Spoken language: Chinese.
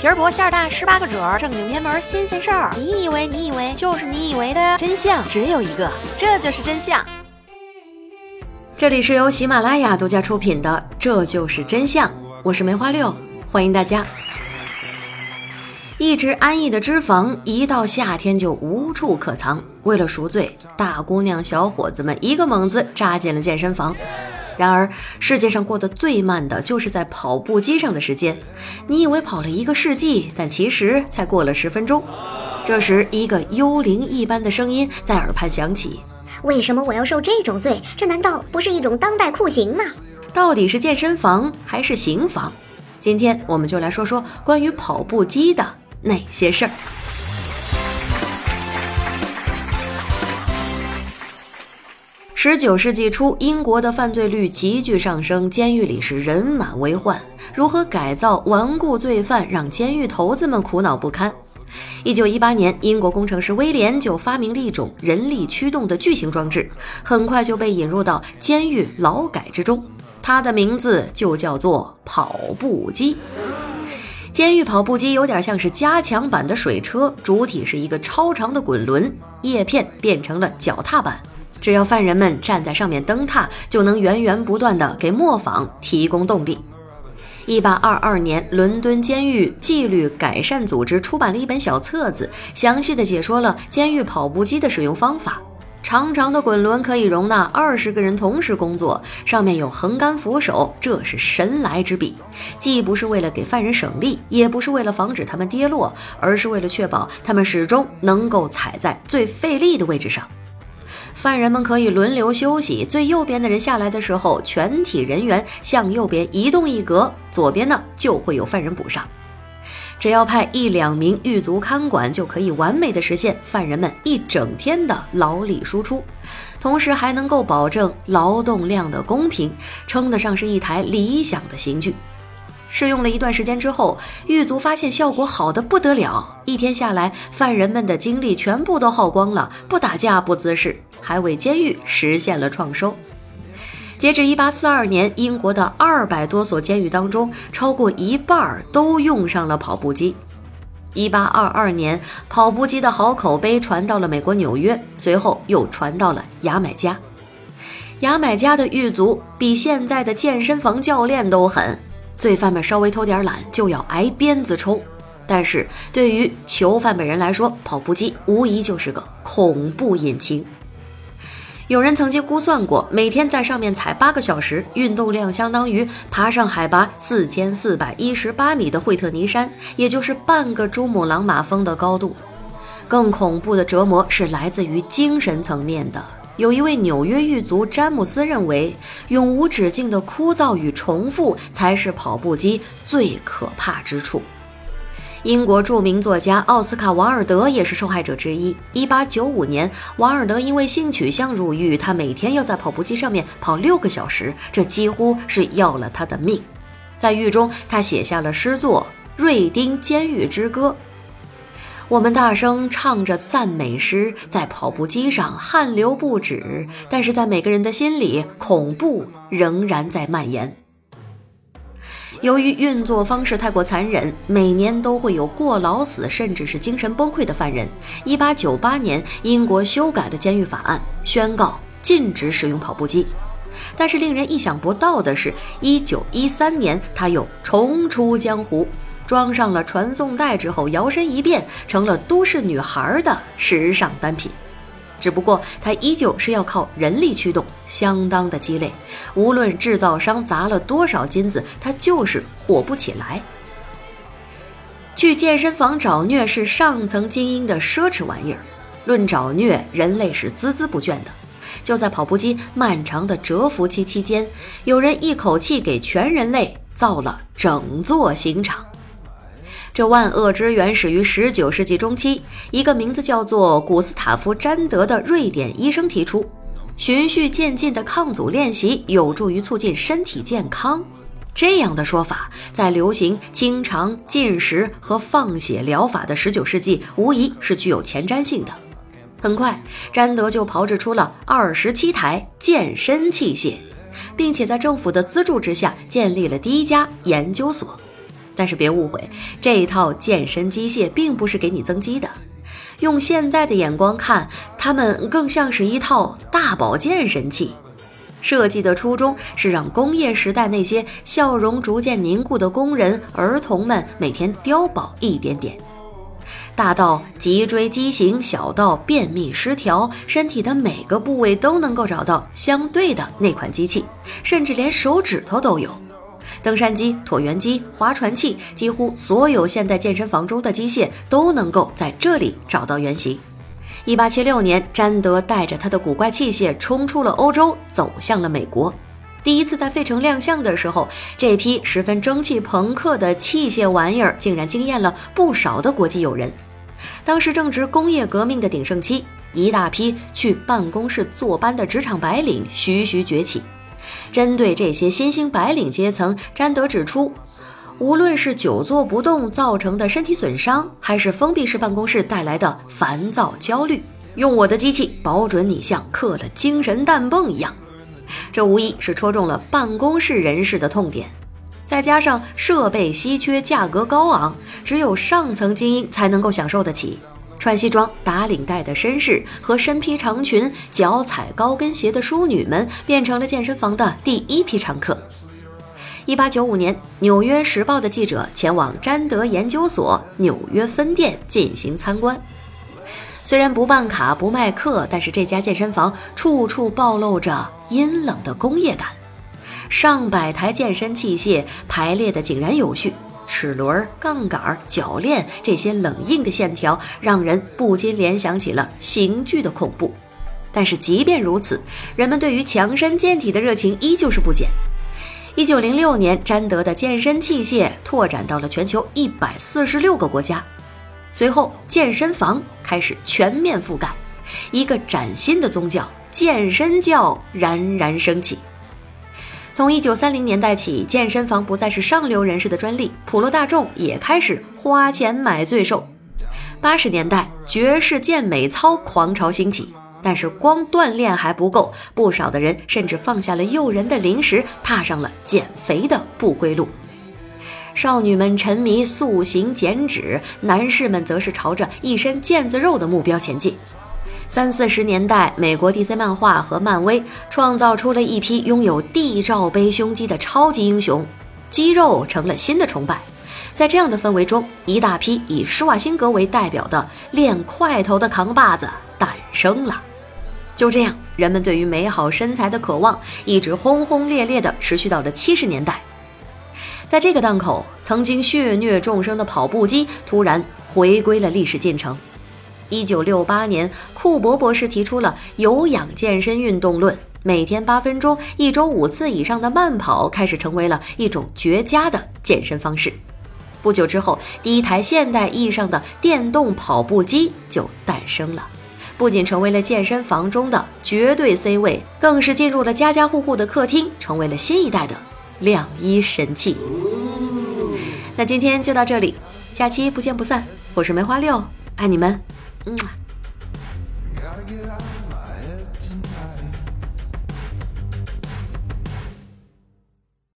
皮儿薄馅儿大，十八个褶儿，正经偏门新鲜事儿。你以为你以为就是你以为的真相只有一个，这就是真相。这里是由喜马拉雅独家出品的《这就是真相》，我是梅花六，欢迎大家。一直安逸的脂肪，一到夏天就无处可藏。为了赎罪，大姑娘小伙子们一个猛子扎进了健身房。然而，世界上过得最慢的就是在跑步机上的时间。你以为跑了一个世纪，但其实才过了十分钟。这时，一个幽灵一般的声音在耳畔响起：“为什么我要受这种罪？这难道不是一种当代酷刑吗？到底是健身房还是刑房？”今天我们就来说说关于跑步机的。那些事儿？十九世纪初，英国的犯罪率急剧上升，监狱里是人满为患。如何改造顽固罪犯，让监狱头子们苦恼不堪？一九一八年，英国工程师威廉就发明了一种人力驱动的巨型装置，很快就被引入到监狱劳改之中。它的名字就叫做跑步机。监狱跑步机有点像是加强版的水车，主体是一个超长的滚轮，叶片变成了脚踏板，只要犯人们站在上面蹬踏，就能源源不断的给磨坊提供动力。一八二二年，伦敦监狱纪律改善组织出版了一本小册子，详细的解说了监狱跑步机的使用方法。长长的滚轮可以容纳二十个人同时工作，上面有横杆扶手，这是神来之笔。既不是为了给犯人省力，也不是为了防止他们跌落，而是为了确保他们始终能够踩在最费力的位置上。犯人们可以轮流休息，最右边的人下来的时候，全体人员向右边移动一格，左边呢就会有犯人补上。只要派一两名狱卒看管，就可以完美的实现犯人们一整天的劳力输出，同时还能够保证劳动量的公平，称得上是一台理想的刑具。试用了一段时间之后，狱卒发现效果好的不得了，一天下来，犯人们的精力全部都耗光了，不打架不滋事，还为监狱实现了创收。截至一八四二年，英国的二百多所监狱当中，超过一半都用上了跑步机。一八二二年，跑步机的好口碑传到了美国纽约，随后又传到了牙买加。牙买加的狱卒比现在的健身房教练都狠，罪犯们稍微偷点懒就要挨鞭子抽。但是对于囚犯本人来说，跑步机无疑就是个恐怖引擎。有人曾经估算过，每天在上面踩八个小时，运动量相当于爬上海拔四千四百一十八米的惠特尼山，也就是半个珠穆朗玛峰的高度。更恐怖的折磨是来自于精神层面的。有一位纽约狱卒詹姆斯认为，永无止境的枯燥与重复才是跑步机最可怕之处。英国著名作家奥斯卡·王尔德也是受害者之一。1895年，王尔德因为性取向入狱，他每天要在跑步机上面跑六个小时，这几乎是要了他的命。在狱中，他写下了诗作《瑞丁监狱之歌》。我们大声唱着赞美诗，在跑步机上汗流不止，但是在每个人的心里，恐怖仍然在蔓延。由于运作方式太过残忍，每年都会有过劳死甚至是精神崩溃的犯人。一八九八年，英国修改了监狱法案，宣告禁止使用跑步机。但是令人意想不到的是，一九一三年，他又重出江湖，装上了传送带之后，摇身一变成了都市女孩的时尚单品。只不过，它依旧是要靠人力驱动，相当的鸡肋。无论制造商砸了多少金子，它就是火不起来。去健身房找虐是上层精英的奢侈玩意儿。论找虐，人类是孜孜不倦的。就在跑步机漫长的蛰伏期期间，有人一口气给全人类造了整座刑场。这万恶之源始于十九世纪中期，一个名字叫做古斯塔夫·詹德的瑞典医生提出，循序渐进的抗阻练习有助于促进身体健康。这样的说法，在流行清肠、禁食和放血疗法的十九世纪，无疑是具有前瞻性的。很快，詹德就炮制出了二十七台健身器械，并且在政府的资助之下，建立了第一家研究所。但是别误会，这一套健身机械并不是给你增肌的。用现在的眼光看，它们更像是一套大保健神器。设计的初衷是让工业时代那些笑容逐渐凝固的工人、儿童们每天碉堡一点点。大到脊椎畸形，小到便秘失调，身体的每个部位都能够找到相对的那款机器，甚至连手指头都有。登山机、椭圆机、划船器，几乎所有现代健身房中的机械都能够在这里找到原型。一八七六年，詹德带着他的古怪器械冲出了欧洲，走向了美国。第一次在费城亮相的时候，这批十分蒸汽朋克的器械玩意儿竟然惊艳了不少的国际友人。当时正值工业革命的鼎盛期，一大批去办公室坐班的职场白领徐徐崛起。针对这些新兴白领阶层，詹德指出，无论是久坐不动造成的身体损伤，还是封闭式办公室带来的烦躁焦虑，用我的机器，保准你像嗑了精神氮泵一样。这无疑是戳中了办公室人士的痛点。再加上设备稀缺、价格高昂，只有上层精英才能够享受得起。穿西装打领带的绅士和身披长裙、脚踩高跟鞋的淑女们，变成了健身房的第一批常客。一八九五年，《纽约时报》的记者前往詹德研究所纽约分店进行参观。虽然不办卡、不卖课，但是这家健身房处处暴露着阴冷的工业感。上百台健身器械排列的井然有序。齿轮、杠杆、铰链，这些冷硬的线条让人不禁联想起了刑具的恐怖。但是即便如此，人们对于强身健体的热情依旧是不减。一九零六年，詹德的健身器械拓展到了全球一百四十六个国家。随后，健身房开始全面覆盖，一个崭新的宗教——健身教冉冉升起。从一九三零年代起，健身房不再是上流人士的专利，普罗大众也开始花钱买罪受。八十年代，爵士健美操狂潮兴起，但是光锻炼还不够，不少的人甚至放下了诱人的零食，踏上了减肥的不归路。少女们沉迷塑形减脂，男士们则是朝着一身腱子肉的目标前进。三四十年代，美国 DC 漫画和漫威创造出了一批拥有 D 罩杯胸肌的超级英雄，肌肉成了新的崇拜。在这样的氛围中，一大批以施瓦辛格为代表的练块头的扛把子诞生了。就这样，人们对于美好身材的渴望一直轰轰烈烈地持续到了七十年代。在这个档口，曾经血虐众生的跑步机突然回归了历史进程。一九六八年，库珀博士提出了有氧健身运动论，每天八分钟、一周五次以上的慢跑开始成为了一种绝佳的健身方式。不久之后，第一台现代意义上的电动跑步机就诞生了，不仅成为了健身房中的绝对 C 位，更是进入了家家户户的客厅，成为了新一代的晾衣神器。那今天就到这里，下期不见不散。我是梅花六，爱你们。Mwah.